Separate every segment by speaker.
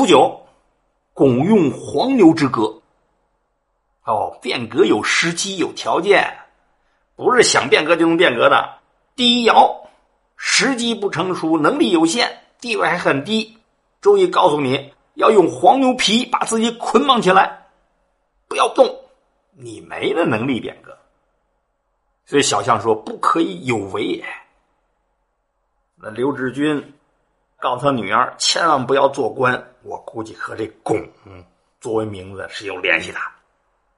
Speaker 1: 初九，拱用黄牛之歌。哦，变革有时机，有条件，不是想变革就能变革的。第一爻，时机不成熟，能力有限，地位还很低。周易告诉你要用黄牛皮把自己捆绑起来，不要动，你没了能力变革。所以小象说不可以有为也。那刘志军告诉他女儿千万不要做官，我估计和这“拱”作为名字是有联系的。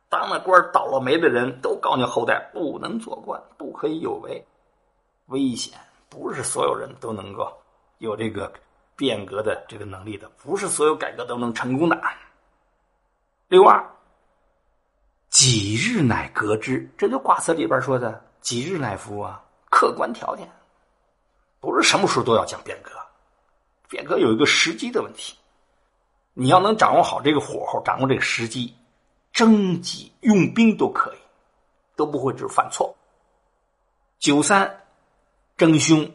Speaker 1: 当了官倒了霉的人都告诉后代不能做官，不可以有为，危险。不是所有人都能够有这个变革的这个能力的，不是所有改革都能成功的。六二，几日乃革之？这就卦辞里边说的“几日乃服”啊，客观条件。不是什么时候都要讲变革，变革有一个时机的问题，你要能掌握好这个火候，掌握这个时机，征集用兵都可以，都不会只犯错。九三，争凶，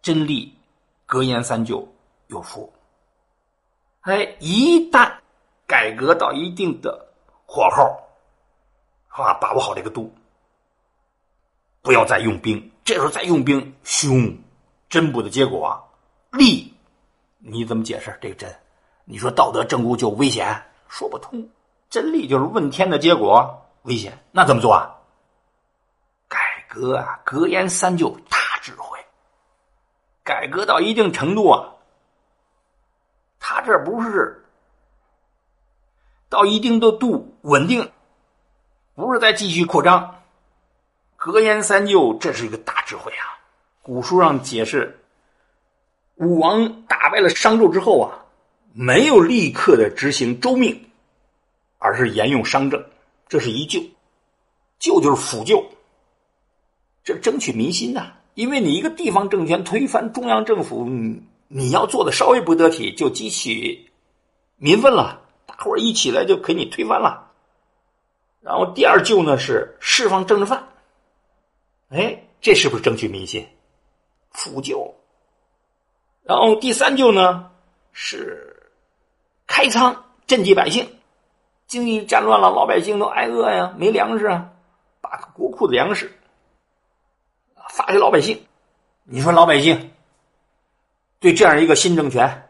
Speaker 1: 真利，格言三九，有福。哎，一旦改革到一定的火候，啊，把握好这个度，不要再用兵，这时候再用兵凶。真补的结果啊，利，你怎么解释这个真？你说道德正误就危险，说不通。真理就是问天的结果，危险。那怎么做啊？改革啊，格言三就大智慧。改革到一定程度啊，他这不是到一定的度稳定，不是再继续扩张。格言三就，这是一个大智慧啊。古书上解释，武王打败了商纣之后啊，没有立刻的执行周命，而是沿用商政，这是一救，救就是辅救，这争取民心呐。因为你一个地方政权推翻中央政府，你要做的稍微不得体，就激起民愤了，大伙一起来就给你推翻了。然后第二救呢是释放政治犯，哎，这是不是争取民心？辅救，然后第三救呢是开仓赈济百姓，经济战乱了，老百姓都挨饿呀，没粮食啊，把国库的粮食发给老百姓。你说老百姓对这样一个新政权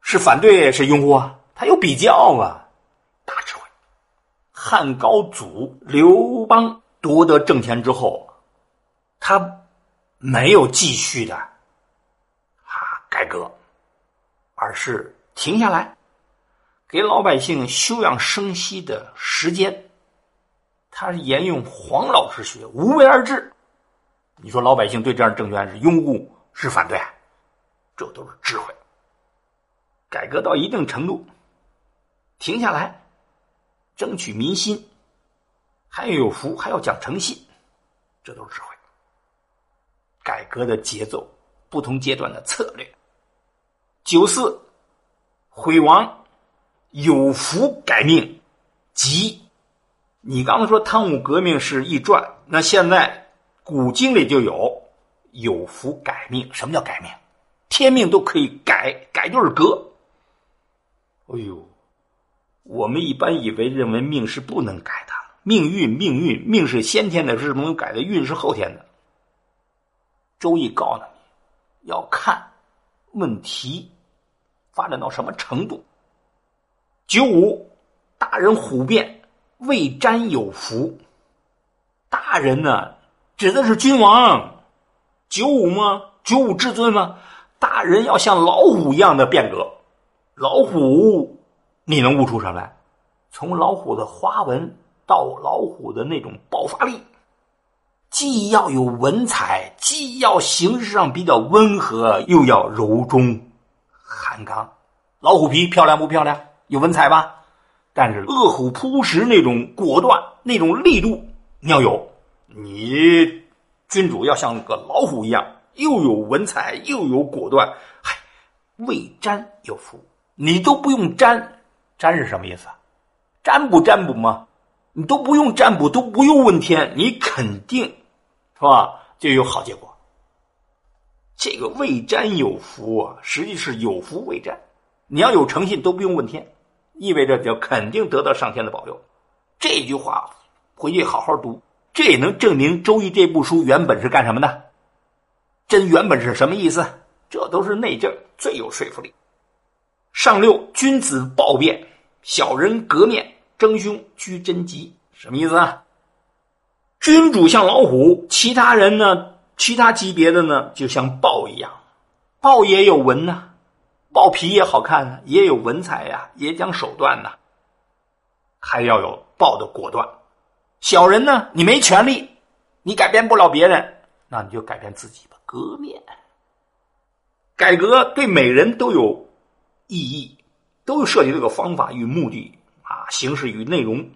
Speaker 1: 是反对是拥护啊？他有比较啊，大智慧。汉高祖刘邦夺得政权之后，他。没有继续的啊改革，而是停下来，给老百姓休养生息的时间。他是沿用黄老之学，无为而治。你说老百姓对这样政权是拥护是反对？这都是智慧。改革到一定程度，停下来，争取民心，还要有福，还要讲诚信，这都是智慧。改革的节奏，不同阶段的策略。九四，毁亡，有福改命，吉。你刚刚说汤武革命是易传，那现在古经里就有有福改命。什么叫改命？天命都可以改，改就是革。哎呦，我们一般以为认为命是不能改的，命运命运命是先天的，是不能改的，运是后天的。周易告诉你，要看问题发展到什么程度。九五，大人虎变，未沾有福。大人呢，指的是君王。九五吗？九五至尊吗？大人要像老虎一样的变革。老虎，你能悟出什么来？从老虎的花纹到老虎的那种爆发力。既要有文采，既要形式上比较温和，又要柔中含刚。老虎皮漂亮不漂亮？有文采吧？但是恶虎扑食那种果断、那种力度，你要有。你君主要像个老虎一样，又有文采，又有果断。嗨，未占有福，你都不用占，占是什么意思？占卜占卜吗？你都不用占卜，都不用问天，你肯定是吧？就有好结果。这个未占有福啊，实际是有福未占。你要有诚信都不用问天，意味着就肯定得到上天的保佑。这句话回去好好读，这也能证明《周易》这部书原本是干什么的。真原本是什么意思？这都是内政，最有说服力。上六，君子暴变，小人革面，争凶，居贞吉，什么意思啊？君主像老虎，其他人呢？其他级别的呢，就像豹一样，豹也有纹呐，豹皮也好看呢，也有文采呀，也讲手段呐，还要有豹的果断。小人呢，你没权利，你改变不了别人，那你就改变自己吧，革面。改革对每人都有意义，都涉及这个方法与目的啊，形式与内容。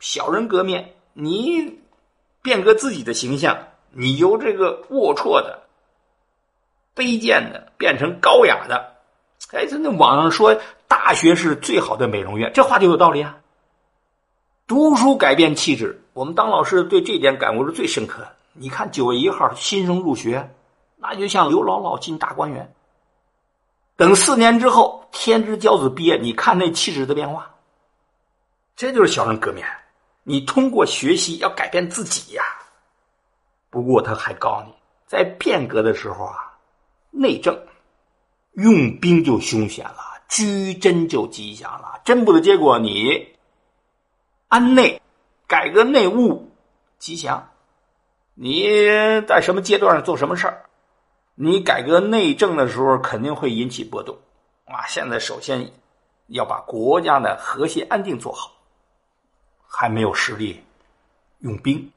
Speaker 1: 小人革面，你变革自己的形象。你由这个龌龊的、卑贱的变成高雅的，哎，真的网上说大学是最好的美容院，这话就有道理啊。读书改变气质，我们当老师对这点感悟是最深刻。你看九月一号新生入学，那就像刘姥姥进大观园。等四年之后，天之骄子毕业，你看那气质的变化，这就是小人革面。你通过学习要改变自己呀。不过他还告诉你，在变革的时候啊，内政用兵就凶险了，居贞就吉祥了。真不的结果，你安内改革内务吉祥。你在什么阶段做什么事儿？你改革内政的时候肯定会引起波动啊！现在首先要把国家的和谐安定做好，还没有实力用兵。